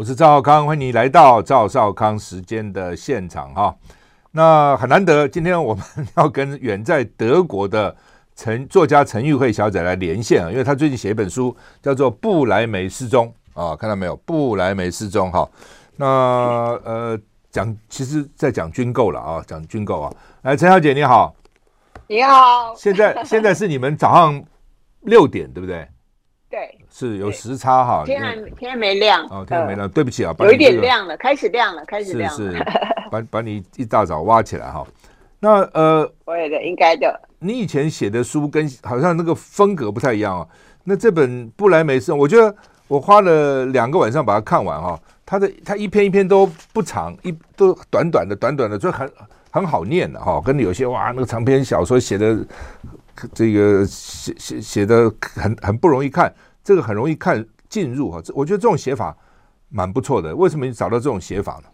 我是赵少康，欢迎你来到赵少康时间的现场哈。那很难得，今天我们 要跟远在德国的陈作家陈玉慧小姐来连线啊，因为她最近写一本书，叫做《布莱梅失踪》啊，看到没有？布莱梅失踪哈。那呃，讲其实在讲军购了啊，讲军购啊。来，陈小姐你好，你好。现在现在是你们早上六点对不对？对，是有时差哈。天还天还没亮哦，天还没亮，对不起啊，有一点亮了，开始亮了，开始亮了。是是，把把你一大早挖起来哈。那呃，我也的，应该的。你以前写的书跟好像那个风格不太一样啊。那这本布莱梅斯，我觉得我花了两个晚上把它看完哈。它的它一篇一篇都不长，一都短短的，短短的，就很很好念的哈。跟有些哇，那个长篇小说写的。这个写写写的很很不容易看，这个很容易看进入哈。我觉得这种写法蛮不错的。为什么你找到这种写法呢？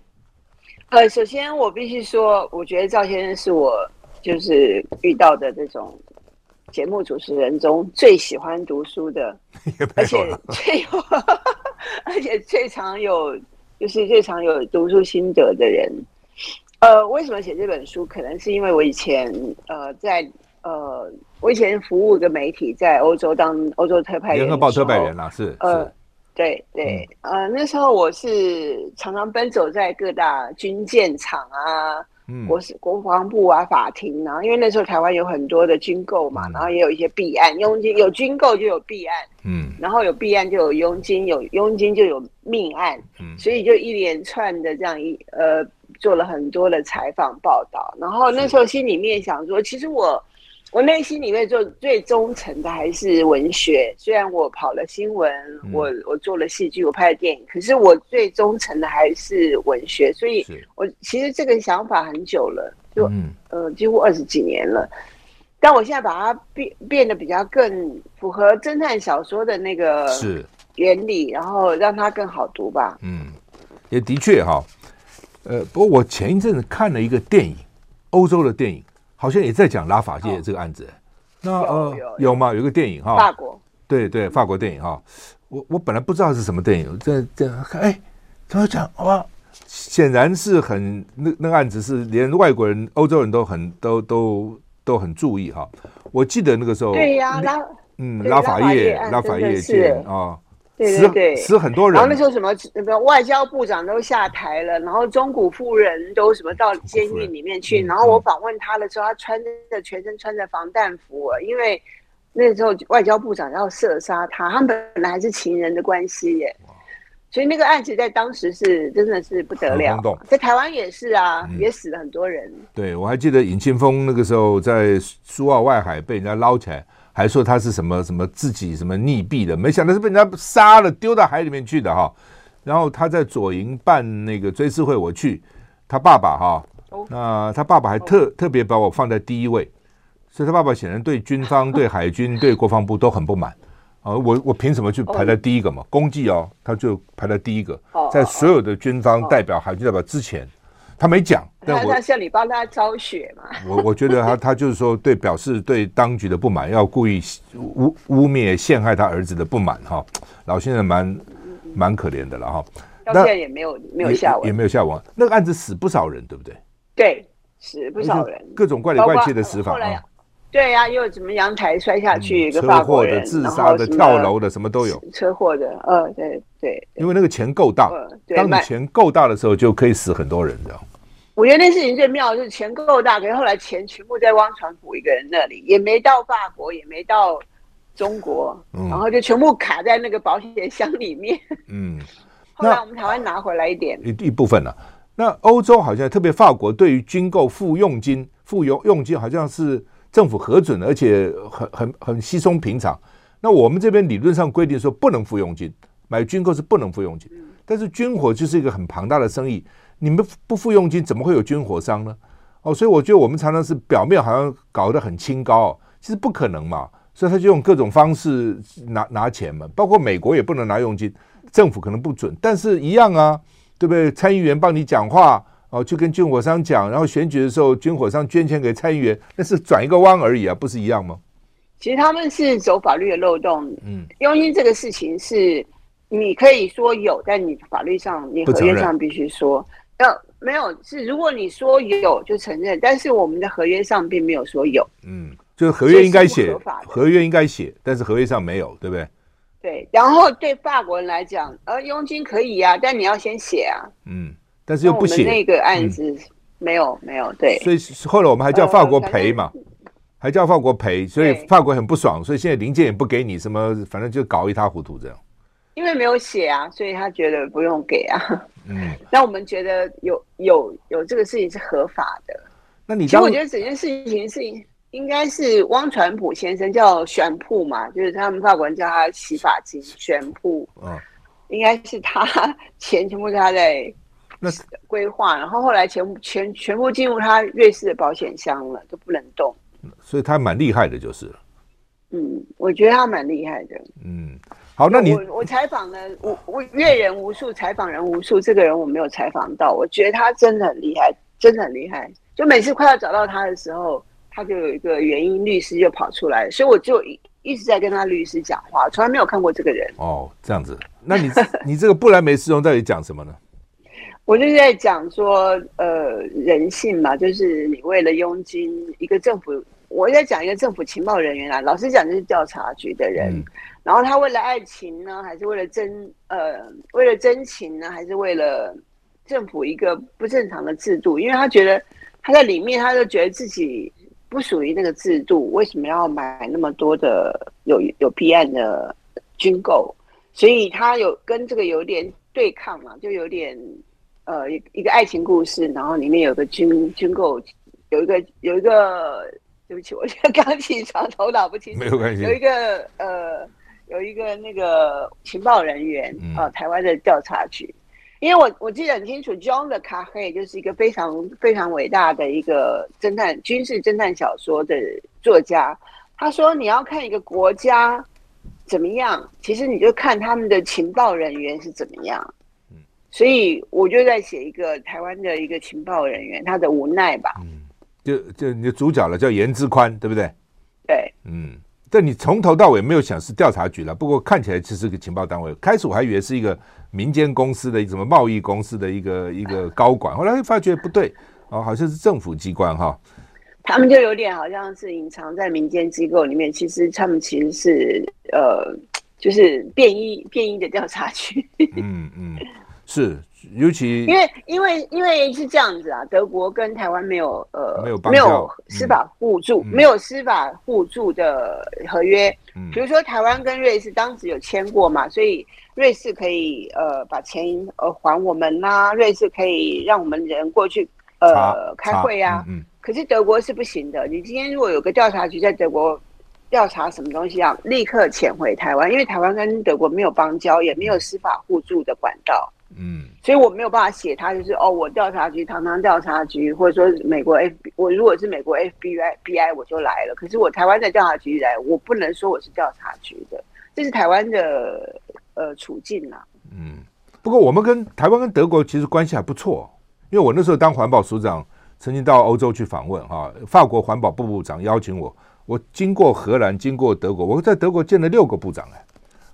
呃，首先我必须说，我觉得赵先生是我就是遇到的这种节目主持人中最喜欢读书的，而且 最有 而且最常有就是最常有读书心得的人。呃，为什么写这本书？可能是因为我以前呃在。呃，我以前服务一个媒体，在欧洲当欧洲特派员，联合报特派员啦，是呃，对对，嗯、呃，那时候我是常常奔走在各大军舰厂啊，嗯，国是国防部啊，法庭啊，因为那时候台湾有很多的军购嘛，嗯、然后也有一些弊案，佣金有军购就有弊案，嗯，然后有弊案就有佣金，有佣金就有命案，嗯，所以就一连串的这样一呃，做了很多的采访报道，然后那时候心里面想说，其实我。我内心里面做最忠诚的还是文学，虽然我跑了新闻，嗯、我我做了戏剧，我拍了电影，可是我最忠诚的还是文学。所以，我其实这个想法很久了，就、嗯、呃几乎二十几年了。但我现在把它变变得比较更符合侦探小说的那个是原理，然后让它更好读吧。嗯，也的确哈。呃，不过我前一阵子看了一个电影，欧洲的电影。好像也在讲拉法界这个案子，哦、那呃有吗？有个电影哈，法国，对对，法国电影哈。我我本来不知道是什么电影，这这看哎，怎么讲哇？显然是很那那个案子是连外国人、欧洲人都很都都都很注意哈。我记得那个时候，对呀、啊，拉嗯拉法叶拉法叶案啊。对对对，死很多人。然后那时候什么那个外交部长都下台了，然后中古夫人都什么到监狱里面去。然后我访问他的时候，他穿着全身穿着防弹服，因为那时候外交部长要射杀他，他们本来还是情人的关系耶。所以那个案子在当时是真的是不得了，在台湾也是啊，也死了很多人。对，我还记得尹庆峰那个时候在苏澳外海被人家捞起来。还说他是什么什么自己什么溺毙的，没想到是被人家杀了，丢到海里面去的哈。然后他在左营办那个追思会，我去，他爸爸哈，那他爸爸还特特别把我放在第一位，所以他爸爸显然对军方、对海军、对国防部都很不满啊。我我凭什么去排在第一个嘛？功绩哦，他就排在第一个，在所有的军方代表、海军代表之前。他没讲，但我他叫你帮他昭雪嘛？我我觉得他他就是说，对表示对当局的不满，要故意污污蔑陷害他儿子的不满哈。老先生蛮蛮可怜的了哈。到现在也没有没有下文，也没有下文。那个案子死不少人，对不对？对，死不少人，各种怪里怪气的死法啊。对呀，又怎么阳台摔下去，车祸的、自杀的、跳楼的，什么都有。车祸的，呃，对对。因为那个钱够大，当你钱够大的时候，就可以死很多人，这样。我觉得那事情最妙的是钱够大，可是后来钱全部在汪传福一个人那里，也没到法国，也没到中国，嗯、然后就全部卡在那个保险箱里面。嗯，后来我们台湾拿回来一点一一部分了、啊。那欧洲好像特别法国对于军购付佣金、付佣佣金好像是政府核准，而且很很很稀松平常。那我们这边理论上规定说不能付佣金，买军购是不能付佣金，但是军火就是一个很庞大的生意。你们不付佣金，怎么会有军火商呢？哦，所以我觉得我们常常是表面好像搞得很清高，其实不可能嘛。所以他就用各种方式拿拿钱嘛，包括美国也不能拿佣金，政府可能不准，但是一样啊，对不对？参议员帮你讲话哦，去跟军火商讲，然后选举的时候军火商捐钱给参议员，那是转一个弯而已啊，不是一样吗？其实他们是走法律的漏洞。嗯，佣金这个事情是。你可以说有，但你法律上你合约上必须说要没有是，如果你说有就承认，但是我们的合约上并没有说有。嗯，就是合约应该写，合约应该写，但是合约上没有，对不对？对，然后对法国人来讲，呃，佣金可以啊，但你要先写啊。嗯，但是又不写。那个案子没有、嗯、没有对，所以后来我们还叫法国赔嘛。呃还叫法国赔，所以法国很不爽，所以现在零件也不给你，什么反正就搞一塌糊涂这样。因为没有写啊，所以他觉得不用给啊。嗯，那我们觉得有有有这个事情是合法的。那你其实我觉得整件事情是应该是汪传普先生叫玄铺嘛，就是他们法国人叫他洗发精玄铺。嗯，应该是他 钱全部是他在那规划，然后后来全全全部进入他瑞士的保险箱了，都不能动。所以他蛮厉害的，就是了。嗯，我觉得他蛮厉害的。嗯，好，那你我我采访了我我阅人无数，采访人无数，这个人我没有采访到，我觉得他真的很厉害，真的很厉害。就每次快要找到他的时候，他就有一个原因律师就跑出来，所以我就一一直在跟他律师讲话，从来没有看过这个人。哦，这样子，那你你这个布莱梅斯隆到底讲什么呢？我就是在讲说，呃，人性嘛，就是你为了佣金，一个政府，我在讲一个政府情报人员啊，老实讲就是调查局的人，嗯、然后他为了爱情呢，还是为了真，呃，为了真情呢，还是为了政府一个不正常的制度？因为他觉得他在里面，他就觉得自己不属于那个制度，为什么要买那么多的有有弊案的军购？所以他有跟这个有点对抗嘛，就有点。呃，一一个爱情故事，然后里面有个军军购，有一个有一个，对不起，我现在 刚起床，头脑不清楚。没有关系。有一个呃，有一个那个情报人员啊、呃，台湾的调查局，嗯、因为我我记得很清楚，John Le Carré 就是一个非常非常伟大的一个侦探军事侦探小说的作家。他说，你要看一个国家怎么样，其实你就看他们的情报人员是怎么样。所以我就在写一个台湾的一个情报人员，他的无奈吧。嗯，就就你的主角了，叫严之宽，对不对？对。嗯，但你从头到尾没有想是调查局了，不过看起来其实是个情报单位。开始我还以为是一个民间公司的什么贸易公司的一个一个高管，后来发觉不对，哦，好像是政府机关哈。他们就有点好像是隐藏在民间机构里面，其实他们其实是呃，就是便衣便衣的调查局。嗯嗯。是，尤其因为因为因为是这样子啊，德国跟台湾没有呃没有没有司法互助，嗯、没有司法互助的合约。嗯，比如说台湾跟瑞士当时有签过嘛，所以瑞士可以呃把钱呃还我们啦、啊，瑞士可以让我们人过去呃开会啊。嗯，嗯可是德国是不行的，你今天如果有个调查局在德国调查什么东西，啊立刻遣回台湾，因为台湾跟德国没有邦交，也没有司法互助的管道。嗯，所以我没有办法写他，就是哦，我调查局，堂堂调查局，或者说美国 F，我如果是美国 FBI BI 我就来了。可是我台湾的调查局来，我不能说我是调查局的，这是台湾的呃处境啊。嗯，不过我们跟台湾跟德国其实关系还不错，因为我那时候当环保署长，曾经到欧洲去访问哈，法国环保部部长邀请我，我经过荷兰，经过德国，我在德国见了六个部长哎，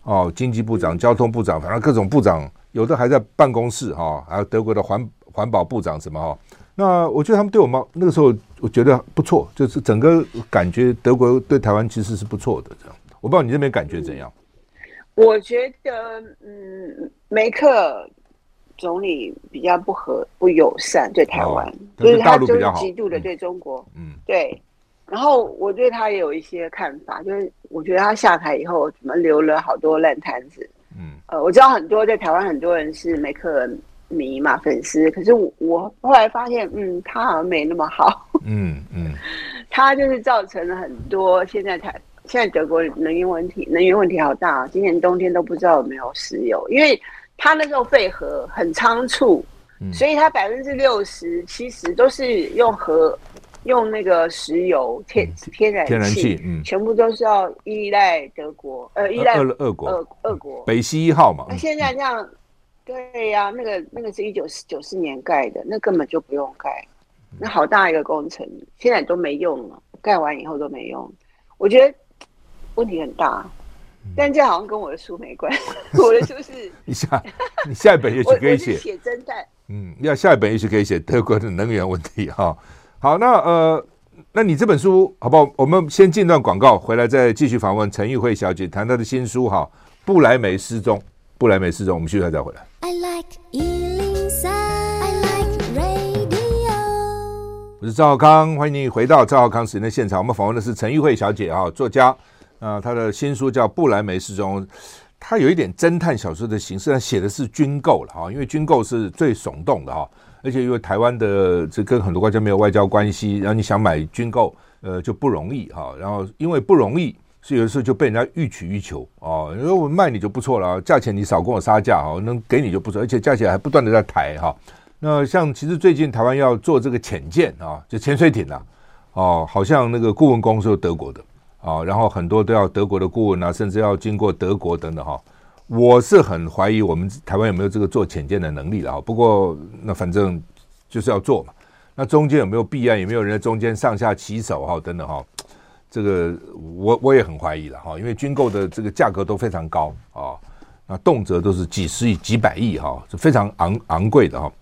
哦，经济部长、交通部长，反正各种部长。有的还在办公室哈，还有德国的环环保部长什么哈。那我觉得他们对我们那个时候，我觉得不错，就是整个感觉德国对台湾其实是不错的这样。我不知道你这边感觉怎样？我觉得嗯，梅克总理比较不和不友善对台湾，就是他就是极度的对中国，嗯，对。然后我对他也有一些看法，就是我觉得他下台以后怎么留了好多烂摊子。嗯，呃，我知道很多在台湾很多人是梅克迷嘛，粉丝。可是我我后来发现，嗯，他好像没那么好。嗯嗯，他就是造成了很多现在台现在德国能源问题，能源问题好大。今年冬天都不知道有没有石油，因为他那时候废核很仓促，嗯、所以他百分之六十七十都是用核。用那个石油、天天然气，天然气，嗯，全部都是要依赖德国，呃，依赖俄俄国，俄俄国。北溪一号嘛。那现在这样，对呀、啊，那个那个是一九九四年盖的，那根本就不用盖，那好大一个工程，现在都没用了，盖完以后都没用，我觉得问题很大。但这好像跟我的书没关。系，我的书是 你下你下一本也许可以写。写侦探，嗯，要下一本也许可以写德国的能源问题哈。好，那呃，那你这本书好不好？我们先进段广告，回来再继续访问陈玉慧小姐，谈她的新书哈，《布莱梅失踪》。布莱梅失踪，我们继续再回来。I like 103, I like radio。我是赵浩康，欢迎你回到赵浩康时间的现场。我们访问的是陈玉慧小姐啊，作家。啊，她的新书叫《布莱梅失踪》，她有一点侦探小说的形式，她写的是军购了哈，因为军购是最耸动的哈，而且因为台湾的这跟很多国家没有外交关系，然后你想买军购，呃，就不容易哈，然后因为不容易，所以有的时候就被人家予取予求哦，因为我卖你就不错了，价钱你少跟我杀价哈，能给你就不错，而且价钱还不断的在抬哈。那像其实最近台湾要做这个潜舰啊，就潜水艇呐，哦，好像那个顾问公司是德国的。啊，然后很多都要德国的顾问啊，甚至要经过德国等等哈。我是很怀疑我们台湾有没有这个做潜舰的能力了哈。不过那反正就是要做嘛。那中间有没有弊案？有没有人在中间上下其手哈？等等哈。这个我我也很怀疑了哈，因为军购的这个价格都非常高啊，那动辄都是几十亿、几百亿哈，是非常昂昂贵的哈。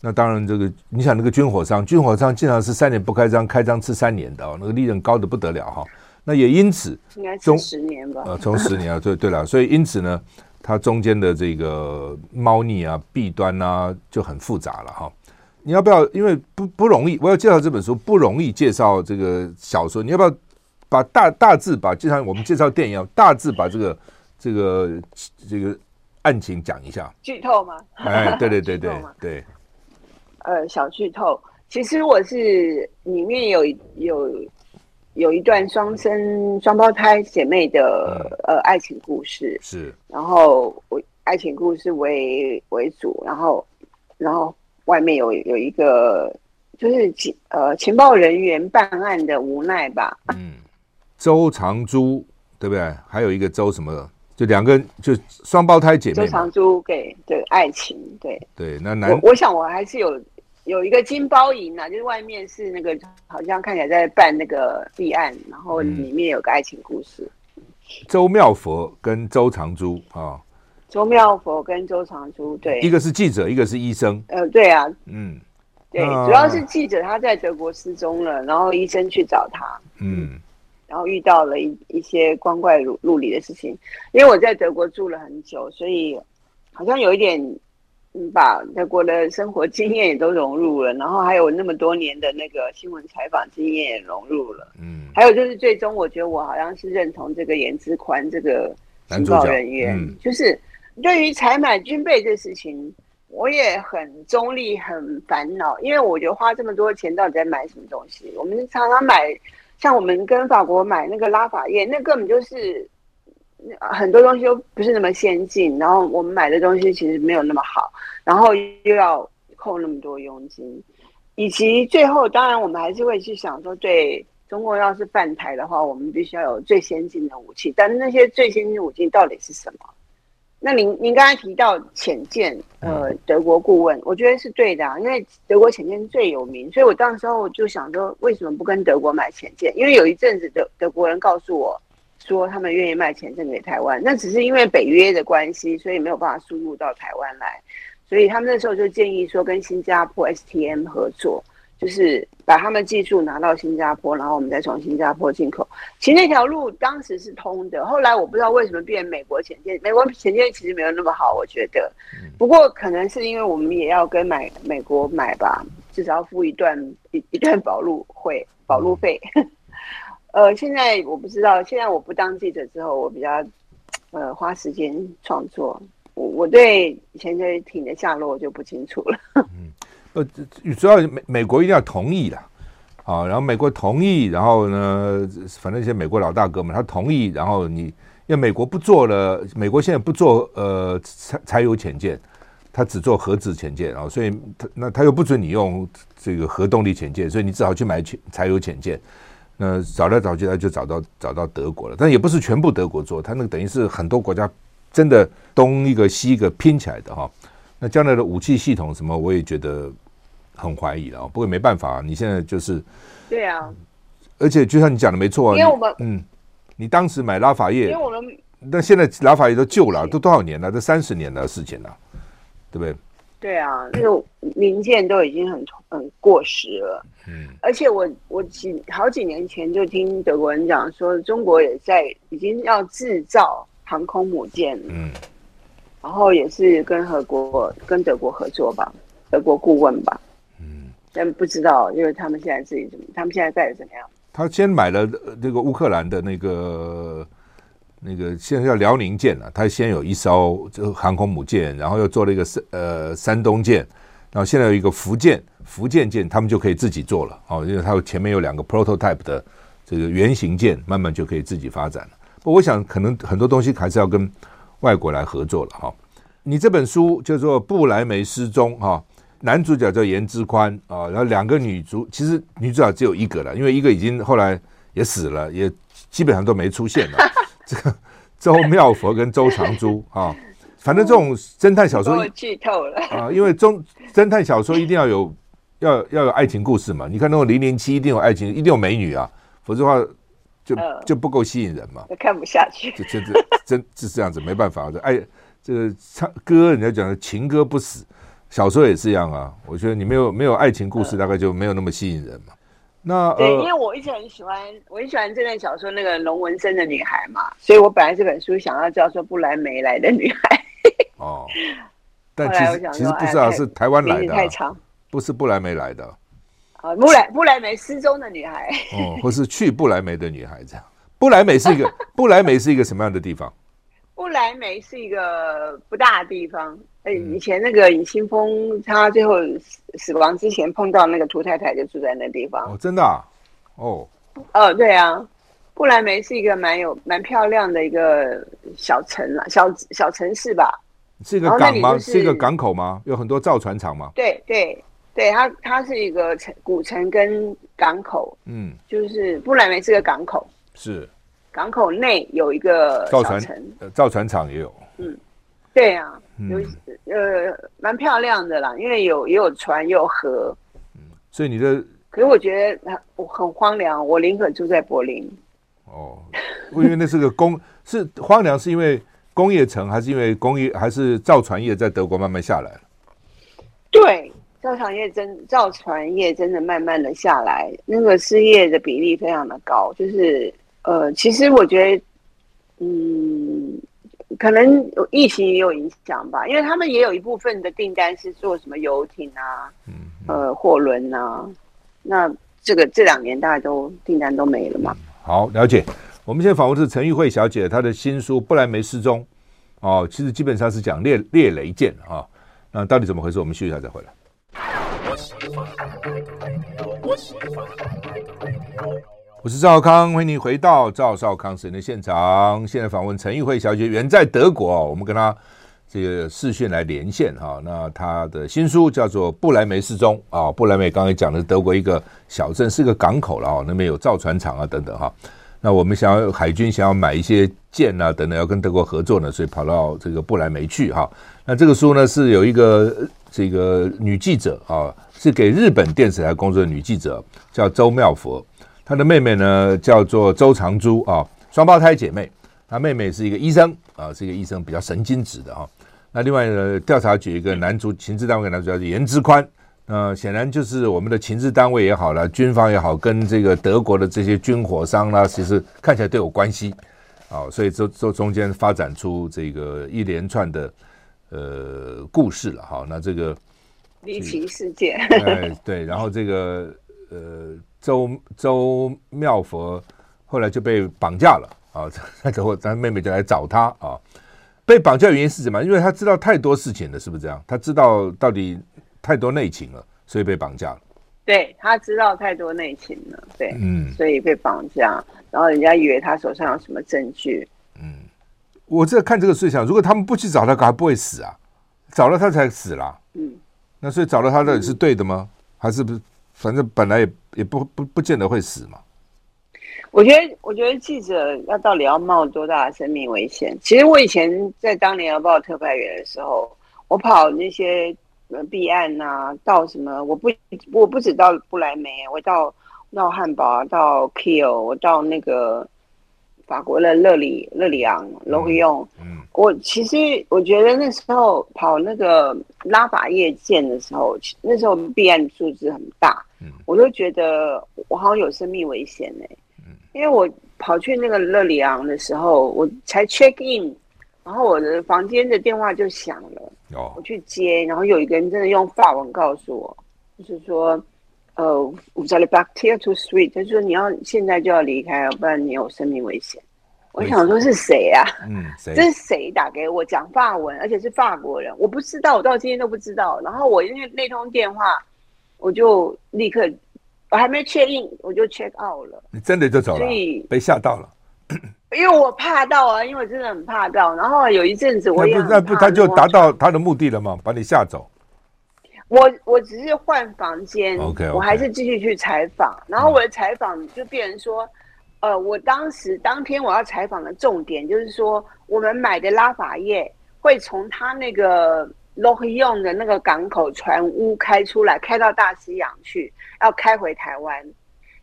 那当然这个你想那个军火商，军火商经常是三年不开张，开张吃三年的哦，那个利润高的不得了哈。那也因此，应该从十年吧，呃，从十年啊，对对了，所以因此呢，它中间的这个猫腻啊、弊端啊就很复杂了哈。你要不要？因为不不容易，我要介绍这本书不容易介绍这个小说。你要不要把大大致把就像我们介绍电影一样，大致把这个这个这个案情讲一下？剧透吗？哎，对对对 对对。呃，小剧透，其实我是里面有有。有一段双生双胞胎姐妹的、嗯、呃爱情故事，是，然后我爱情故事为为主，然后然后外面有有一个就是情呃情报人员办案的无奈吧。嗯，周长珠对不对？还有一个周什么？就两个就双胞胎姐妹。周长珠给对爱情对对那男我，我想我还是有。有一个金包银啊，就是外面是那个，好像看起来在办那个立案，然后里面有个爱情故事。嗯、周妙佛跟周长珠啊，周妙佛跟周长珠，对，一个是记者，一个是医生。呃，对啊，嗯，对，主要是记者他在德国失踪了，然后医生去找他，嗯，然后遇到了一一些光怪陆陆离的事情。因为我在德国住了很久，所以好像有一点。把德国的生活经验也都融入了，然后还有那么多年的那个新闻采访经验也融入了。嗯，还有就是最终我觉得我好像是认同这个严之宽这个情报人员，嗯、就是对于采买军备这事情，我也很中立，很烦恼，因为我觉得花这么多钱到底在买什么东西？我们常常买，像我们跟法国买那个拉法叶，那根本就是。很多东西都不是那么先进，然后我们买的东西其实没有那么好，然后又要扣那么多佣金，以及最后当然我们还是会去想说，对中国要是犯台的话，我们必须要有最先进的武器，但是那些最先进的武器到底是什么？那您您刚才提到浅见，呃，德国顾问，我觉得是对的啊，因为德国浅见最有名，所以我当时候就想说，为什么不跟德国买浅见？因为有一阵子德德国人告诉我。说他们愿意卖潜艇给台湾，那只是因为北约的关系，所以没有办法输入到台湾来。所以他们那时候就建议说，跟新加坡 STM 合作，就是把他们技术拿到新加坡，然后我们再从新加坡进口。其实那条路当时是通的，后来我不知道为什么变美国前线。美国前线其实没有那么好，我觉得。不过可能是因为我们也要跟买美国买吧，至少要付一段一一段保路费，保路费。呃，现在我不知道。现在我不当记者之后，我比较 呃花时间创作。我我对潜水艇的下落就不清楚了。嗯，呃，主要美美国一定要同意了啊，然后美国同意，然后呢，反正一些美国老大哥们他同意，然后你因为美国不做了，美国现在不做呃柴柴油潜舰，他只做核子潜舰然啊，所以他那他又不准你用这个核动力潜舰，所以你只好去买潜柴油潜舰。那找来找去，他就找到找到德国了，但也不是全部德国做，他那个等于是很多国家真的东一个西一个拼起来的哈。那将来的武器系统什么，我也觉得很怀疑了。不过没办法，你现在就是对啊，而且就像你讲的没错啊，因为我们嗯，你当时买拉法叶，因为我们那现在拉法叶都旧了，都多少年了？都三十年的事情了，对不对？对啊，那个零件都已经很很过时了。嗯，而且我我几好几年前就听德国人讲说，中国也在已经要制造航空母舰。嗯，然后也是跟德国跟德国合作吧，德国顾问吧。嗯，但不知道，因为他们现在自己怎么，他们现在盖的怎么样？他先买了那个乌克兰的那个。那个现在叫辽宁舰了，它先有一艘这航空母舰，然后又做了一个山呃山东舰，然后现在有一个福建福建舰，他们就可以自己做了哦，因为它前面有两个 prototype 的这个原型舰，慢慢就可以自己发展了。不我想可能很多东西还是要跟外国来合作了哈。你这本书叫做《布莱梅失踪》哈，男主角叫颜之宽啊，然后两个女主其实女主角只有一个了，因为一个已经后来也死了，也基本上都没出现了。这 个周妙佛跟周长珠啊，反正这种侦探小说剧透了啊，因为中侦探小说一定要有要要有爱情故事嘛。你看那种零零七一定有爱情，一定有美女啊，否则的话就就不够吸引人嘛。看不下去，就真的 真是这样子，没办法。这爱这个唱歌，人家讲的情歌不死，小说也是一样啊。我觉得你没有没有爱情故事，大概就没有那么吸引人嘛。那对，因为我一直很喜欢，我很喜欢这段小说那个龙纹身的女孩嘛，所以我本来这本书想要叫做布莱梅来的女孩。哦，但其实其实不是啊，是台湾来的，太长，不是布莱梅来的。啊，布莱布莱梅失踪的女孩。哦，或是去不来梅的女孩这样。布莱梅是一个 布莱梅是一个什么样的地方？布莱梅是一个不大的地方。哎，以前那个尹新峰他最后死死亡之前碰到那个涂太太，就住在那地方。哦，真的啊？哦，哦，对啊，布莱梅是一个蛮有蛮漂亮的一个小城了，小小城市吧？是一个港吗？是一个港口吗？有很多造船厂吗？对对对，它它是一个城古城跟港口。嗯，就是布莱梅是个港口。是。港口内有一个造船城，造船厂也有。嗯，对啊，有呃蛮漂亮的啦，因为有也有船，也有河。嗯，所以你的，可是我觉得很很荒凉，我宁可住在柏林。哦，因为那是个工，是荒凉，是因为工业城，还是因为工业，还是造船业在德国慢慢下来了？对，造船业真造船业真的慢慢的下来，那个失业的比例非常的高，就是。呃，其实我觉得，嗯，可能疫情也有影响吧，因为他们也有一部分的订单是做什么游艇啊，嗯，呃，货轮啊，那这个这两年大家都订单都没了嘛。好，了解。我们现在访问的是陈玉慧小姐，她的新书《布莱梅失踪》哦，其实基本上是讲猎猎雷舰啊，那到底怎么回事？我们休息一下再回来。我是赵康，欢迎你回到赵少康神的现场。现在访问陈玉慧小姐，远在德国，我们跟她这个视讯来连线哈。那她的新书叫做《布莱梅失踪》啊，布莱梅刚才讲的德国一个小镇，是个港口了啊，那边有造船厂啊等等哈。那我们想要海军想要买一些舰啊等等，要跟德国合作呢，所以跑到这个布莱梅去哈。那这个书呢是有一个这个女记者啊，是给日本电视台工作的女记者，叫周妙佛。他的妹妹呢，叫做周长珠啊，双胞胎姐妹。他妹妹是一个医生啊，是一个医生，比较神经质的哈。那另外呢，调查局一个男主情治单位的男主角是颜之宽，呃，显然就是我们的情治单位也好了，军方也好，跟这个德国的这些军火商啦，其实看起来都有关系啊。所以这这中间发展出这个一连串的呃故事了哈。那这个离奇事件，哎对，然后这个呃。周周妙佛后来就被绑架了啊！那之后，咱妹妹就来找他啊。被绑架原因是什么？因为他知道太多事情了，是不是这样？他知道到底太多内情了，所以被绑架了。对，他知道太多内情了，对，嗯，所以被绑架。然后人家以为他手上有什么证据。嗯，我在看这个事情，如果他们不去找他，还不会死啊？找了他才死了。嗯，那所以找了他到底是对的吗？嗯、还是不是？反正本来也也不不不见得会死嘛。我觉得，我觉得记者要到底要冒多大的生命危险？其实我以前在当年《要报》特派员的时候，我跑那些避案啊，到什么？我不我不止到不来梅，我到到汉堡，到 Kiel，我到那个法国的勒里勒里昂罗维用。嗯，我其实我觉得那时候跑那个拉法叶舰的时候，那时候避案数字很大，嗯，我就觉得我好像有生命危险呢、欸。嗯，因为我跑去那个勒里昂的时候，我才 check in，然后我的房间的电话就响了，哦，我去接，然后有一个人真的用法文告诉我，就是说。呃，vous allez partir tout de suite，他说你要现在就要离开，要不然你有生命危险。我想说是谁啊？嗯，谁？这是谁打给我讲法文，而且是法国人？我不知道，我到今天都不知道。然后我因为那通电话，我就立刻，我还没 check in，我就 check out 了。你真的就走了？所以被吓到了。因为我怕到啊，因为我真的很怕到。然后有一阵子我也那不他就达到他的目的了吗？把你吓走。我我只是换房间，okay, okay. 我还是继续去采访。然后我的采访就变成说，嗯、呃，我当时当天我要采访的重点就是说，我们买的拉法叶会从他那个洛克用的那个港口船坞开出来，开到大西洋去，要开回台湾。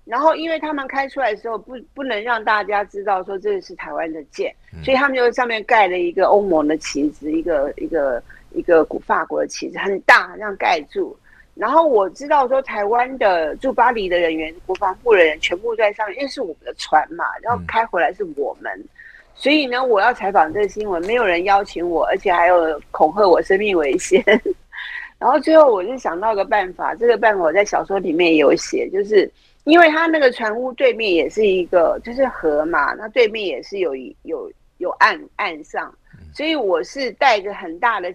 然后因为他们开出来的时候不不能让大家知道说这个是台湾的舰，嗯、所以他们就上面盖了一个欧盟的旗子，一个一个。一个古法国的旗子很大，这样盖住。然后我知道说，台湾的驻巴黎的人员、国防部的人全部在上面，因为是我们的船嘛，然后开回来是我们，嗯、所以呢，我要采访这个新闻，没有人邀请我，而且还有恐吓我生命危险。然后最后我就想到一个办法，这个办法我在小说里面也有写，就是因为他那个船坞对面也是一个就是河嘛，那对面也是有有有岸岸上，所以我是带着很大的。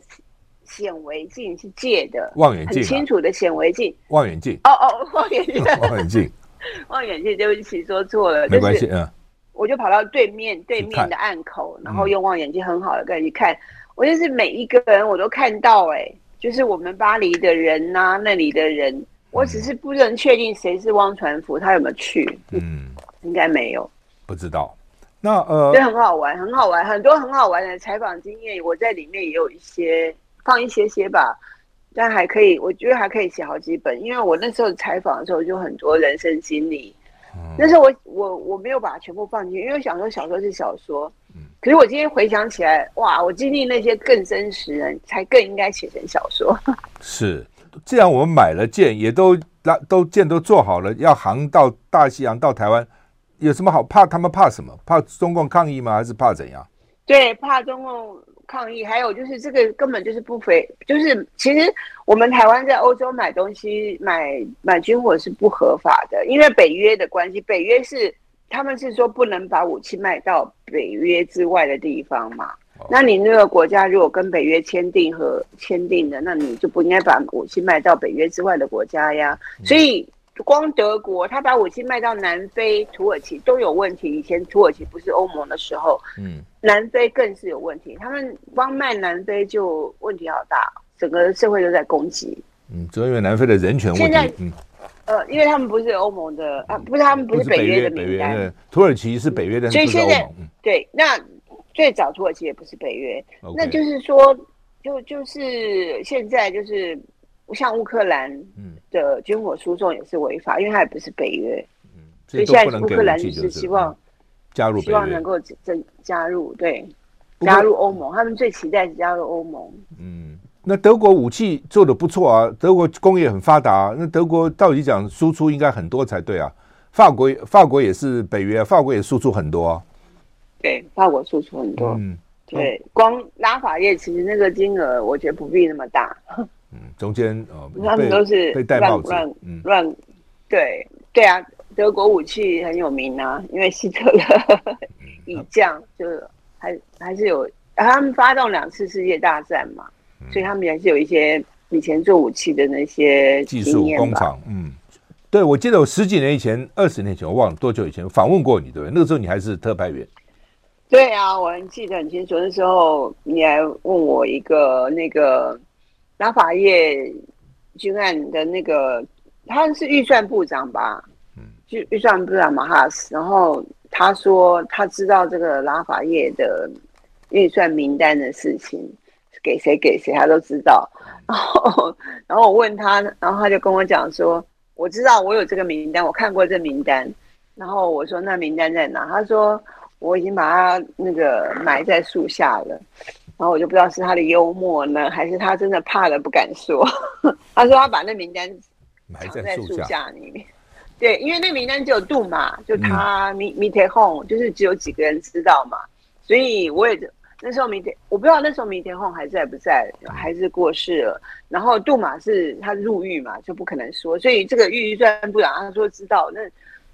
显微镜去借的，望远镜、啊、很清楚的显微镜，望远镜。哦哦，望远镜，望远镜，望远镜。对不起，说错了，没关系。嗯，我就跑到对面对面的岸口，然后用望远镜很好的跟你去看。我就是每一个人我都看到、欸，哎，就是我们巴黎的人呐、啊，那里的人，我只是不能确定谁是汪传福，他有没有去？嗯，应该没有，不知道。那呃，对，很好玩，很好玩，很多很好玩的采访经验，我在里面也有一些。放一些些吧，但还可以，我觉得还可以写好几本，因为我那时候采访的时候就很多人生经历。嗯、那时候我我我没有把它全部放进去，因为想说小说是小说。嗯、可是我今天回想起来，哇，我经历那些更真实人，才更应该写成小说。是，既然我们买了舰，也都拉都舰都做好了，要航到大西洋到台湾，有什么好怕？他们怕什么？怕中共抗议吗？还是怕怎样？对，怕中共。抗议，还有就是这个根本就是不非，就是其实我们台湾在欧洲买东西、买买军火是不合法的，因为北约的关系。北约是他们是说不能把武器卖到北约之外的地方嘛。那你那个国家如果跟北约签订和签订的，那你就不应该把武器卖到北约之外的国家呀。所以。光德国，他把武器卖到南非、土耳其都有问题。以前土耳其不是欧盟的时候，嗯，南非更是有问题。他们光卖南非就问题好大，整个社会都在攻击。嗯，主要因为南非的人权问题。现在，嗯，呃，因为他们不是欧盟的啊，不是他们不是北约的名单。土耳其是北约的，所以现在，嗯、对，那最早土耳其也不是北约.那就是说，就就是现在就是。像乌克兰的军火输送也是违法，因为它也不是北约，嗯，所以现在乌克兰是希望加入，希望能够增加入，对，加入欧盟，他们最期待是加入欧盟。嗯，那德国武器做的不错啊，德国工业很发达啊，那德国到底讲输出应该很多才对啊。法国法国也是北约，法国也输出很多啊。对，法国输出很多，嗯，对，光拉法叶其实那个金额，我觉得不必那么大。嗯，中间哦，他们都是被戴帽子，乱乱，对对啊，德国武器很有名啊，因为希特勒 以将就是还还是有，他们发动两次世界大战嘛，所以他们还是有一些以前做武器的那些技术工厂。嗯，对，我记得我十几年以前、二十年前，我忘了多久以前访问过你，对不对？那个时候你还是特派员。对啊，我很记得很清楚，那时候你还问我一个那个。拉法叶军案的那个，他是预算部长吧？嗯，预预算部长马哈斯，然后他说他知道这个拉法叶的预算名单的事情，给谁给谁他都知道。然后，然后我问他，然后他就跟我讲说，我知道我有这个名单，我看过这名单。然后我说那名单在哪？他说我已经把它那个埋在树下了。然后我就不知道是他的幽默呢，还是他真的怕了不敢说。他说他把那名单藏在树下里面。对，因为那名单只有杜马，就他米米特洪，就是只有几个人知道嘛。所以我也那时候米特，我不知道那时候米特洪还在不在，还是过世了。然后杜马是他入狱嘛，就不可能说。所以这个预算部长他说知道那。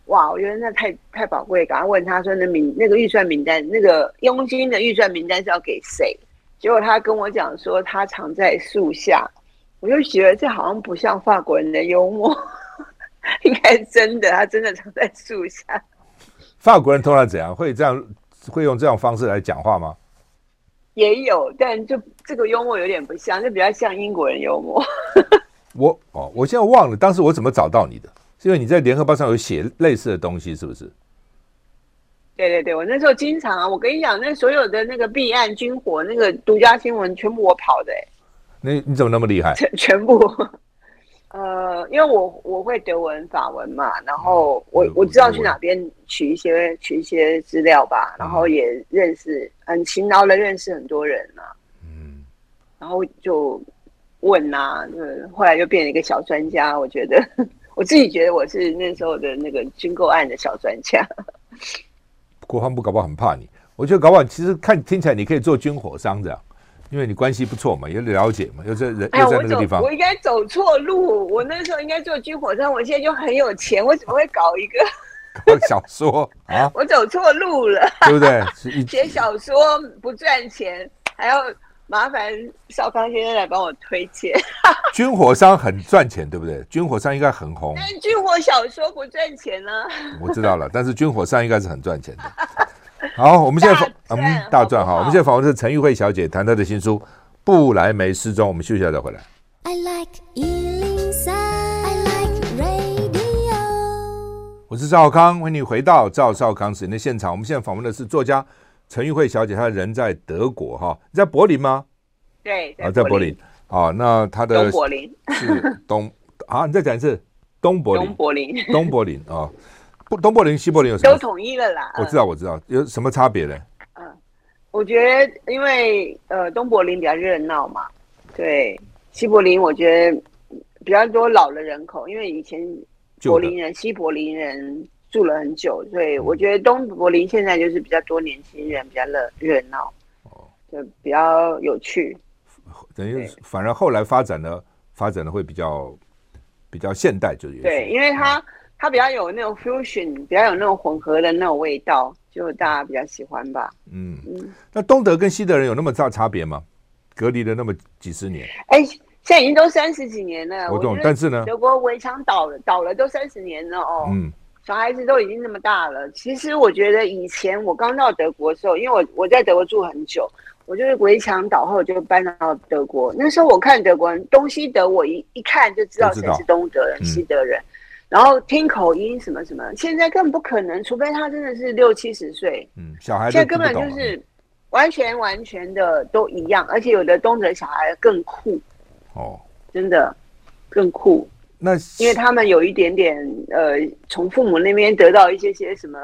哇，我觉得那太太宝贵，赶快问他说那名那个预算名单，那个佣金的预算名单是要给谁？结果他跟我讲说他藏在树下，我就觉得这好像不像法国人的幽默，应该真的，他真的藏在树下。法国人通常怎样？会这样会用这种方式来讲话吗？也有，但就这个幽默有点不像，就比较像英国人幽默。我哦，我现在忘了当时我怎么找到你的。是因为你在联合报上有写类似的东西，是不是？对对对，我那时候经常啊，我跟你讲，那所有的那个弊案、军火、那个独家新闻，全部我跑的。那你怎么那么厉害？全全部，呃，因为我我会德文、法文嘛，然后我我知道去哪边取一些取一些资料吧，然后也认识很勤劳的认识很多人啊，嗯，然后就问啊，嗯，后来就变成一个小专家，我觉得。我自己觉得我是那时候的那个军购案的小专家。国防部搞不好很怕你，我觉得搞不好其实看听起来你可以做军火商这样，因为你关系不错嘛，也了解嘛，又在人又在那个地方。我应该走错路，我那时候应该做军火商，我现在就很有钱，我怎么会搞一个搞小说啊？我走错路了，对不对？写小说不赚钱，还要。麻烦少康先生来帮我推荐。军火商很赚钱，对不对？军火商应该很红。但军火小说不赚钱呢、啊。我知道了，但是军火商应该是很赚钱的。好，我们现在访嗯大赚哈。我们现在访问的是陈玉慧小姐，谈她的新书《布莱梅失踪》。我们休息一下再回来。I like 103, I like radio。我是赵少康，欢迎你回到赵少康时间的现场。我们现在访问的是作家。陈玉慧小姐，她人在德国哈，你在柏林吗？对，啊，在柏林。啊，那她的东柏林是东啊，你再讲一次，东柏林，东柏林，东柏林啊，不，东柏林、西柏林有什么？都统一了啦。我知道，我知道，有什么差别呢？嗯，我觉得因为呃，东柏林比较热闹嘛，对，西柏林我觉得比较多老的人口，因为以前柏林人、西柏林人。住了很久，所以我觉得东柏林现在就是比较多年轻人，比较热热闹，哦，就比较有趣。等于反而后来发展的发展的会比较比较现代，就是对，因为它、嗯、它比较有那种 fusion，比较有那种混合的那种味道，就大家比较喜欢吧。嗯嗯，那东德跟西德人有那么大差别吗？隔离了那么几十年？哎，现在已经都三十几年了。我懂，但是呢，德国围墙倒了，倒了都三十年了哦。嗯。小孩子都已经那么大了，其实我觉得以前我刚到德国的时候，因为我我在德国住很久，我就是围墙倒后就搬到德国。那时候我看德国人东西德，我一一看就知道谁是东德人、西德人，然后听口音什么什么。现在根本不可能，除非他真的是六七十岁。嗯，小孩现在根本就是完全完全的都一样，而且有的东德小孩更酷哦，真的更酷。那因为他们有一点点呃，从父母那边得到一些些什么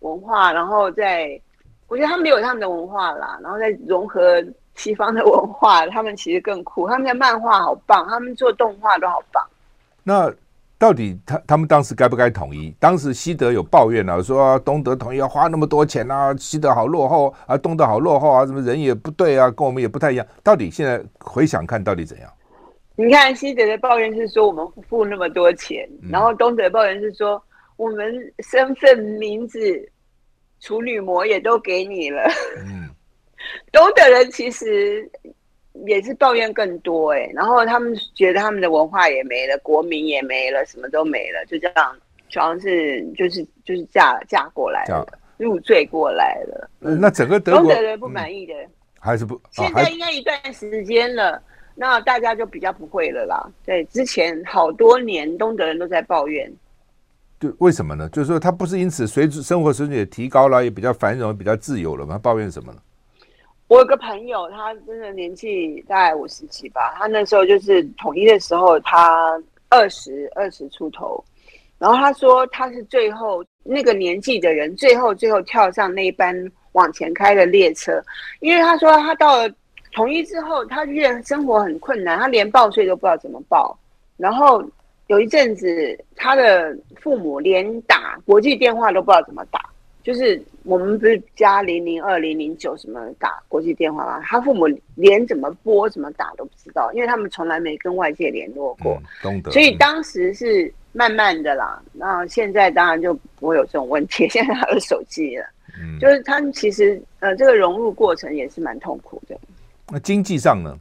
文化，然后在我觉得他们有他们的文化啦，然后再融合西方的文化，他们其实更酷。他们的漫画好棒，他们做动画都好棒。那到底他他们当时该不该统一？当时西德有抱怨啊，说啊，东德统一要花那么多钱啊，西德好落后啊，东德好落后啊，什么人也不对啊，跟我们也不太一样。到底现在回想看，到底怎样？你看西德的抱怨是说我们付那么多钱，嗯、然后东德的抱怨是说我们身份、名字、处女膜也都给你了。嗯，东德人其实也是抱怨更多哎、欸，然后他们觉得他们的文化也没了，国民也没了，什么都没了，就这样，就好像是就是就是嫁嫁过来了，入赘过来了。嗯，那整个德国东德人不满意的，嗯、还是不？现在应该一段时间了。那大家就比较不会了啦。对，之前好多年东德人都在抱怨。对，为什么呢？就是说他不是因此随生活水准也提高了，也比较繁荣、比较自由了吗？抱怨什么呢？我有个朋友，他真的年纪大概五十几吧。他那时候就是统一的时候，他二十二十出头。然后他说他是最后那个年纪的人，最后最后跳上那班往前开的列车，因为他说他到了统一之后，他越生活很困难，他连报税都不知道怎么报。然后有一阵子，他的父母连打国际电话都不知道怎么打，就是我们不是加零零二零零九什么打国际电话吗？他父母连怎么拨怎么打都不知道，因为他们从来没跟外界联络过。嗯、所以当时是慢慢的啦。那现在当然就不会有这种问题，现在他有手机了。嗯，就是他们其实呃，这个融入过程也是蛮痛苦的。那经济上呢？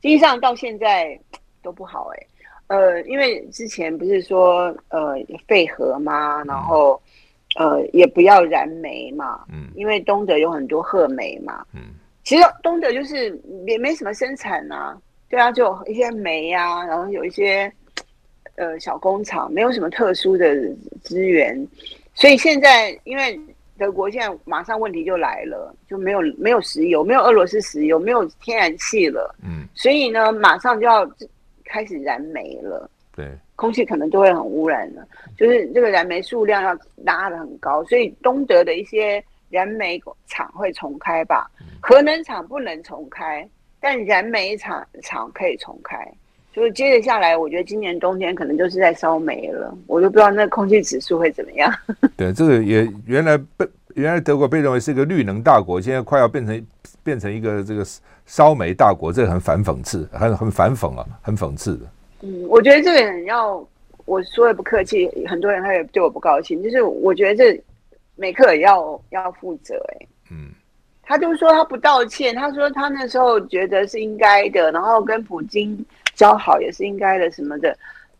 经济上到现在都不好哎、欸。呃，因为之前不是说呃废核嘛？然后呃也不要燃煤嘛。嗯。因为东德有很多褐煤嘛。嗯。其实东德就是也没什么生产啊。对啊，就一些煤啊，然后有一些呃小工厂，没有什么特殊的资源。所以现在因为德国现在马上问题就来了，就没有没有石油，没有俄罗斯石油，没有天然气了。嗯。所以呢，马上就要。开始燃煤了，对，空气可能就会很污染了。就是这个燃煤数量要拉的很高，所以东德的一些燃煤厂会重开吧。核能厂不能重开，但燃煤厂厂可以重开。就是接着下来，我觉得今年冬天可能就是在烧煤了，我就不知道那空气指数会怎么样。对，这个也原来被原来德国被认为是一个绿能大国，现在快要变成变成一个这个。烧煤大国，这个很反讽刺，很很反讽啊，很讽刺的。嗯，我觉得这个人要我说的不客气，很多人他也对我不高兴。就是我觉得这梅克尔要要负责、欸，哎，嗯，他就说他不道歉，他说他那时候觉得是应该的，然后跟普京交好也是应该的什么的。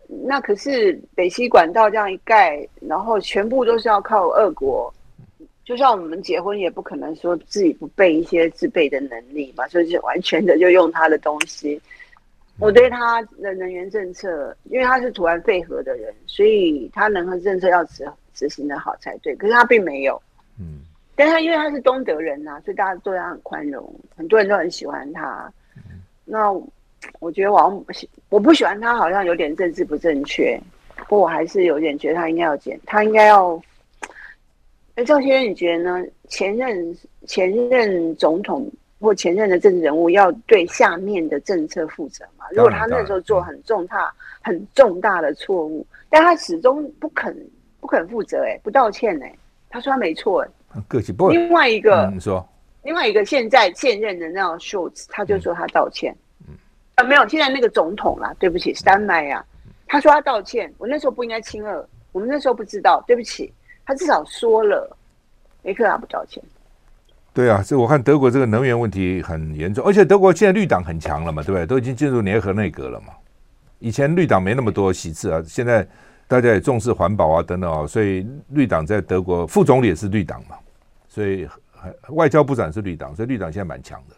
那可是北溪管道这样一盖，然后全部都是要靠俄国。就像我们结婚也不可能说自己不备一些自备的能力嘛，所以就完全的就用他的东西。我对他的能源政策，因为他是突然废核的人，所以他能源政策要执执行的好才对。可是他并没有，嗯，但他因为他是东德人呐、啊，所以大家对他很宽容，很多人都很喜欢他。那我觉得王我不喜欢他，好像有点政治不正确，不过我还是有点觉得他应该要减，他应该要。那赵先生，你觉得呢？前任前任总统或前任的政治人物要对下面的政策负责吗？如果他那时候做很重大、很重大的错误，但他始终不肯不肯负责、欸，哎，不道歉、欸，哎，他说他没错、欸，哎，客气不？另外一个，嗯、你说，另外一个现在现任的那种 Scholz，他就说他道歉，嗯，啊，没有，现在那个总统啦，对不起，丹麦啊，他说他道歉，我那时候不应该亲二，我们那时候不知道，对不起。他至少说了，梅克尔不道歉。对啊，这我看德国这个能源问题很严重，而且德国现在绿党很强了嘛，对不对？都已经进入联合内阁了嘛。以前绿党没那么多席次啊，现在大家也重视环保啊等等啊，所以绿党在德国副总理也是绿党嘛，所以外交部长是绿党，所以绿党现在蛮强的。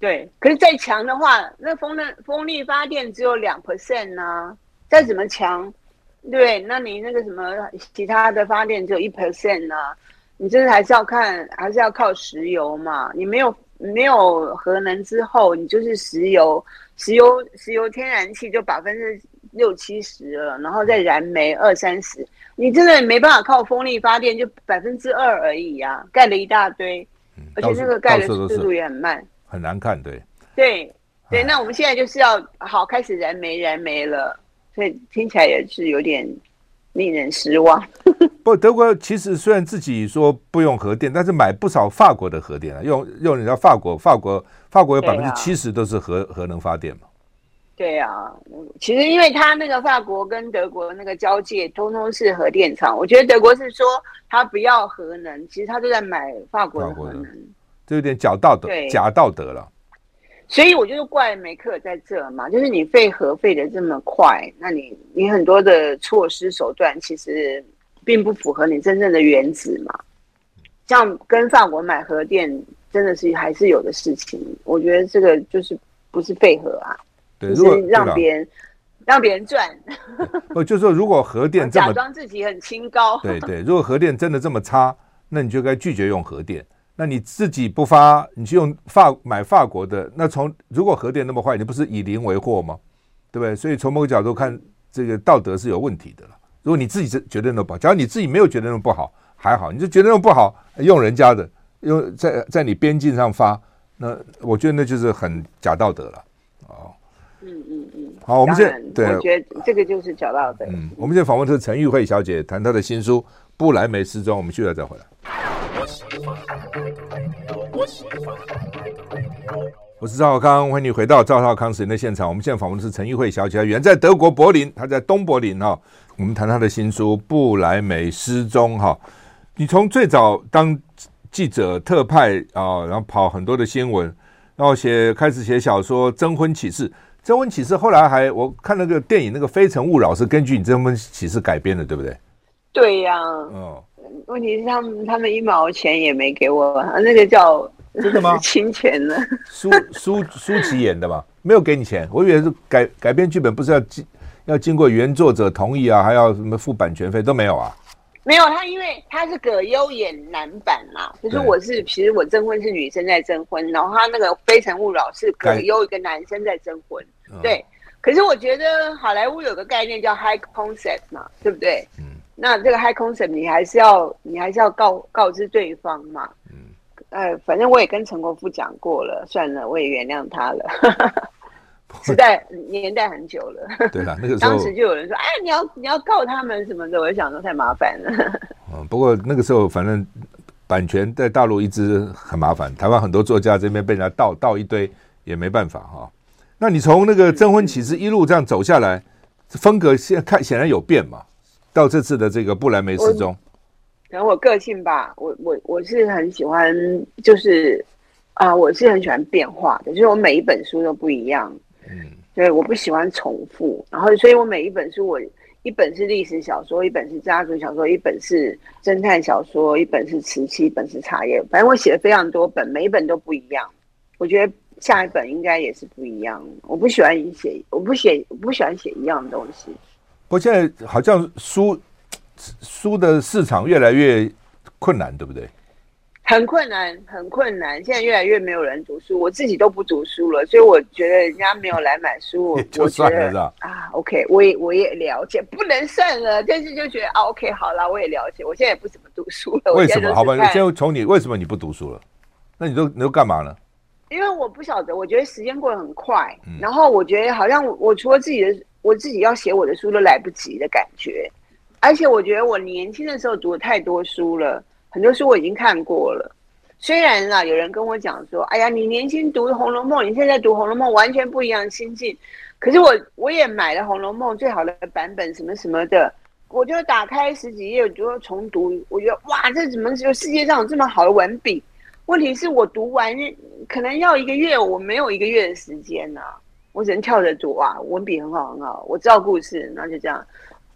对，可是再强的话，那风能风力发电只有两 percent 呢，再怎么强？对，那你那个什么其他的发电只有一 percent 呢？你这是还是要看，还是要靠石油嘛？你没有没有核能之后，你就是石油，石油石油天然气就百分之六七十了，然后再燃煤二三十，你真的没办法靠风力发电，就百分之二而已啊！盖了一大堆，而且那个盖的速度也很慢，很难看，对对对。那我们现在就是要好开始燃煤燃煤了。所以听起来也是有点令人失望。不，德国其实虽然自己说不用核电，但是买不少法国的核电啊，用用人家法国，法国法国有百分之七十都是核、啊、核能发电嘛。对啊，其实因为他那个法国跟德国那个交界，通通是核电厂。我觉得德国是说他不要核能，其实他都在买法国的核能，这有点假道德，假道德了。所以我就怪梅克尔在这嘛，就是你废核废的这么快，那你你很多的措施手段其实并不符合你真正的原则嘛。像跟法国买核电，真的是还是有的事情。我觉得这个就是不是废核啊，对，是让别人让别人赚。哦，就是说如果核电假装自己很清高，对对，如果核电真的这么差，那你就该拒绝用核电。那你自己不发，你去用法买法国的，那从如果核电那么坏，你不是以邻为祸吗？对不对？所以从某个角度看，这个道德是有问题的了。如果你自己是觉得那不好，假如你自己没有觉得那不好，还好，你就觉得那不好，用人家的，用在在你边境上发，那我觉得那就是很假道德了。哦，嗯嗯嗯。好，我们现在对，我觉得这个就是假道德。嗯，我们现在访问的是陈玉慧小姐，谈她的新书《不来梅失踪》，我们继续再回来。我是赵少康，欢迎你回到赵少康时间的现场。我们现在访问的是陈玉慧小姐，远在德国柏林，她在东柏林哈。我们谈她的新书《不来梅失踪》哈。你从最早当记者特派啊，然后跑很多的新闻，然后写开始写小说《征婚启事》，《征婚启事》后来还我看那个电影那个《非诚勿扰》是根据你《征婚启事》改编的，对不对？对呀、啊。嗯。问题是他们他们一毛钱也没给我，那个叫。真的吗？侵权了。舒舒舒淇演的嘛，没有给你钱。我以为是改改编剧本，不是要经要经过原作者同意啊，还要什么付版权费都没有啊？没有，他因为他是葛优演男版嘛，就是我是其实我征婚是女生在征婚，然后他那个《非诚勿扰》是葛优一个男生在征婚。对，可是我觉得好莱坞有个概念叫 high concept 嘛，对不对？嗯。那这个 high concept 你还是要你还是要告告知对方嘛。嗯呃，反正我也跟陈国富讲过了，算了，我也原谅他了。时代年代很久了，对了，那个时候当时就有人说：“哎，你要你要告他们什么的。”我就想说太麻烦了。嗯，不过那个时候反正版权在大陆一直很麻烦，台湾很多作家这边被人家盗盗一堆也没办法哈。那你从那个征婚启事一路这样走下来，风格现在看显然有变嘛？到这次的这个布莱梅失踪。可能我个性吧，我我我是很喜欢，就是啊、呃，我是很喜欢变化的，就是我每一本书都不一样，嗯，对，我不喜欢重复，然后所以我每一本书，我一本是历史小说，一本是家族小说，一本是侦探小说，一本是瓷器，一本是茶叶，反正我写了非常多本，每一本都不一样。我觉得下一本应该也是不一样。我不喜欢写，我不写，我不喜欢写一样的东西。不过现在好像书。书的市场越来越困难，对不对？很困难，很困难。现在越来越没有人读书，我自己都不读书了，所以我觉得人家没有来买书，我就算了，是吧？啊，OK，我也我也了解，不能算了。但是就觉得啊，OK，好了，我也了解。我现在也不怎么读书了。为什么？好吧，先从你为什么你不读书了？那你都你都干嘛呢？因为我不晓得，我觉得时间过得很快，嗯、然后我觉得好像我除了自己的，我自己要写我的书都来不及的感觉。而且我觉得我年轻的时候读了太多书了，很多书我已经看过了。虽然啊，有人跟我讲说：“哎呀，你年轻读《红楼梦》，你现在读《红楼梦》完全不一样心境。”可是我我也买了《红楼梦》最好的版本，什么什么的，我就打开十几页，我就重读。我觉得哇，这怎么有世界上有这么好的文笔？问题是我读完可能要一个月，我没有一个月的时间呐、啊，我只能跳着读啊。文笔很好很好，我知道故事，那就这样。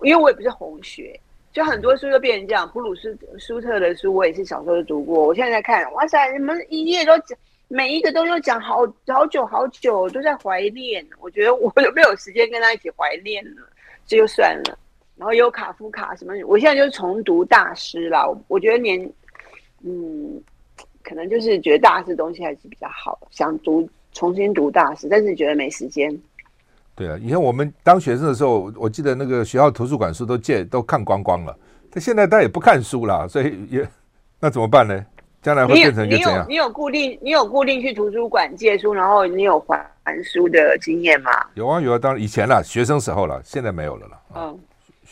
因为我也不是红学，就很多书都变成这样。普鲁斯舒特的书，我也是小时候读过。我现在在看，哇塞，你们一页都讲，每一个都有讲好好久好久，都在怀念。我觉得我有没有时间跟他一起怀念呢？这就算了。然后有卡夫卡什么，我现在就是重读大师啦。我觉得年，嗯，可能就是觉得大师东西还是比较好，想读重新读大师，但是觉得没时间。对啊，以前我们当学生的时候，我记得那个学校图书馆书都借都看光光了。但现在大家也不看书了，所以也那怎么办呢？将来会变成一个怎样？你有你有固定你有固定去图书馆借书，然后你有还书的经验吗？有啊有啊，当然以前啦，学生时候了，现在没有了啦。嗯，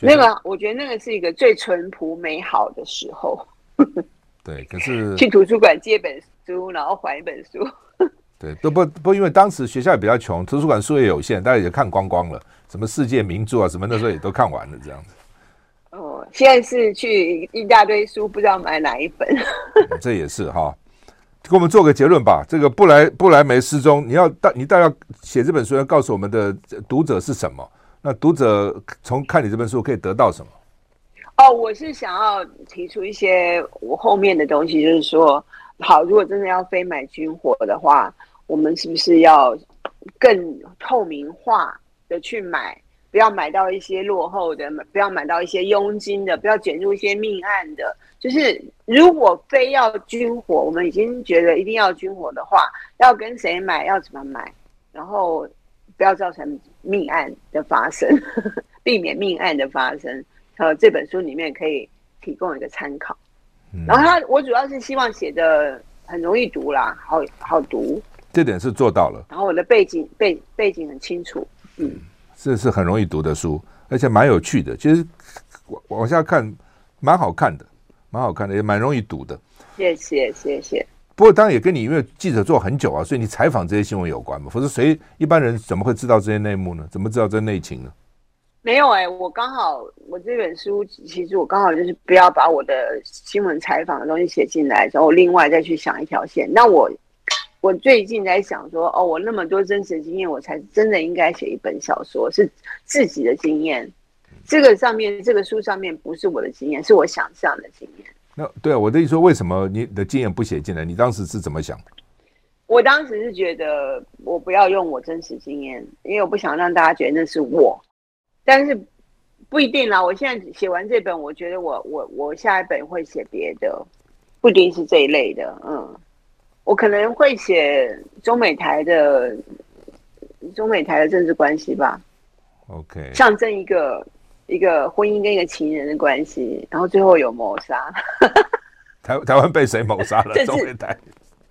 那个我觉得那个是一个最淳朴美好的时候。对，可是 去图书馆借本书，然后还一本书。对，都不不，因为当时学校也比较穷，图书馆书也有限，大家也看光光了。什么世界名著啊，什么那时候也都看完了，这样子。哦，现在是去一大堆书，不知道买哪一本。嗯、这也是哈，给我们做个结论吧。这个布莱布莱梅失踪，你要大你大概写这本书要告诉我们的读者是什么？那读者从看你这本书可以得到什么？哦，我是想要提出一些我后面的东西，就是说，好，如果真的要非买军火的话。我们是不是要更透明化的去买？不要买到一些落后的，不要买到一些佣金的，不要卷入一些命案的。就是如果非要军火，我们已经觉得一定要军火的话，要跟谁买？要怎么买？然后不要造成命案的发生，避免命案的发生。呃这本书里面可以提供一个参考。嗯、然后他我主要是希望写的很容易读啦，好好读，这点是做到了。然后我的背景背背景很清楚，嗯，这是很容易读的书，而且蛮有趣的。其实往往下看，蛮好看的，蛮好看的，也蛮容易读的。谢谢谢谢。不过当然也跟你因为记者做很久啊，所以你采访这些新闻有关嘛。否则谁一般人怎么会知道这些内幕呢？怎么知道这内情呢？没有哎、欸，我刚好我这本书其实我刚好就是不要把我的新闻采访的东西写进来，然后另外再去想一条线。那我我最近在想说，哦，我那么多真实经验，我才真的应该写一本小说，是自己的经验。这个上面这个书上面不是我的经验，是我想象的经验。那对啊，我的意思说，为什么你的经验不写进来？你当时是怎么想？我当时是觉得我不要用我真实经验，因为我不想让大家觉得那是我。但是不一定啦。我现在写完这本，我觉得我我我下一本会写别的，不一定是这一类的。嗯，我可能会写中美台的中美台的政治关系吧。OK，象征一个一个婚姻跟一个情人的关系，然后最后有谋杀。台台湾被谁谋杀了？中美台。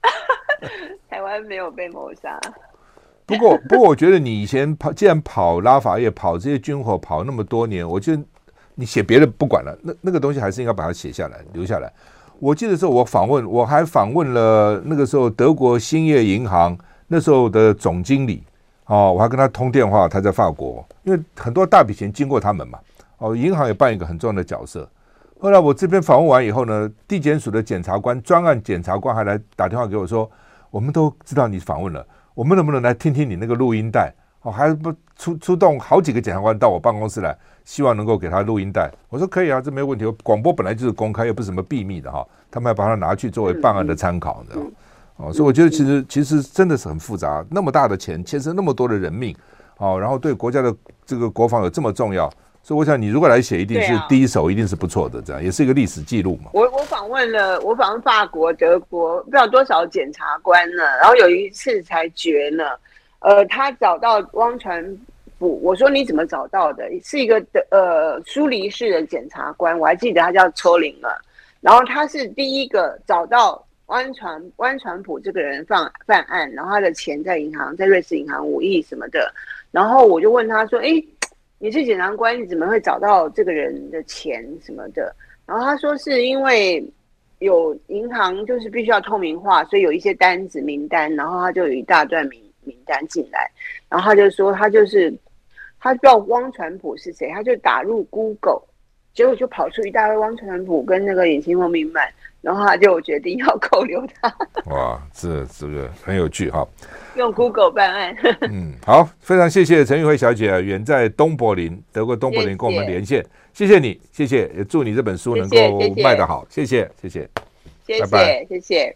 台湾没有被谋杀。不过，不过，我觉得你以前跑，既然跑拉法叶，跑这些军火，跑那么多年，我觉得你写别的不管了，那那个东西还是应该把它写下来，留下来。我记得时候我访问，我还访问了那个时候德国兴业银行那时候的总经理，哦，我还跟他通电话，他在法国，因为很多大笔钱经过他们嘛，哦，银行也扮演一个很重要的角色。后来我这边访问完以后呢，地检署的检察官、专案检察官还来打电话给我说，我们都知道你访问了。我们能不能来听听你那个录音带？哦，还不出出动好几个检察官到我办公室来，希望能够给他录音带。我说可以啊，这没问题。广播本来就是公开，又不是什么秘密的哈。他们还把它拿去作为办案的参考，你知道？哦，所以我觉得其实其实真的是很复杂，那么大的钱，牵涉那么多的人命，哦，然后对国家的这个国防有这么重要。所以我想，你如果来写，一定是第一手，一定是不错的，这样也是一个历史记录嘛。我我访问了，我访问法国、德国，不知道多少检察官呢。然后有一次才决呢，呃，他找到汪传不，我说你怎么找到的？是一个的呃苏黎世的检察官，我还记得他叫车林了。然后他是第一个找到汪传汪传甫这个人犯犯案，然后他的钱在银行，在瑞士银行五亿什么的。然后我就问他说：“哎。”你是检察官，你怎么会找到这个人的钱什么的？然后他说是因为有银行就是必须要透明化，所以有一些单子名单，然后他就有一大段名名单进来，然后他就说他就是他不知道汪传普是谁，他就打入 Google，结果就跑出一大堆汪传普跟那个尹清枫名单。然后他就决定要扣留他。哇，这这个很有趣哈。用 Google 办案。嗯，好，非常谢谢陈玉慧小姐，远在东柏林，德国东柏林跟我们连线，谢谢，谢谢你，谢谢，也祝你这本书能够卖得好，谢谢，谢谢，谢谢，拜拜，谢谢。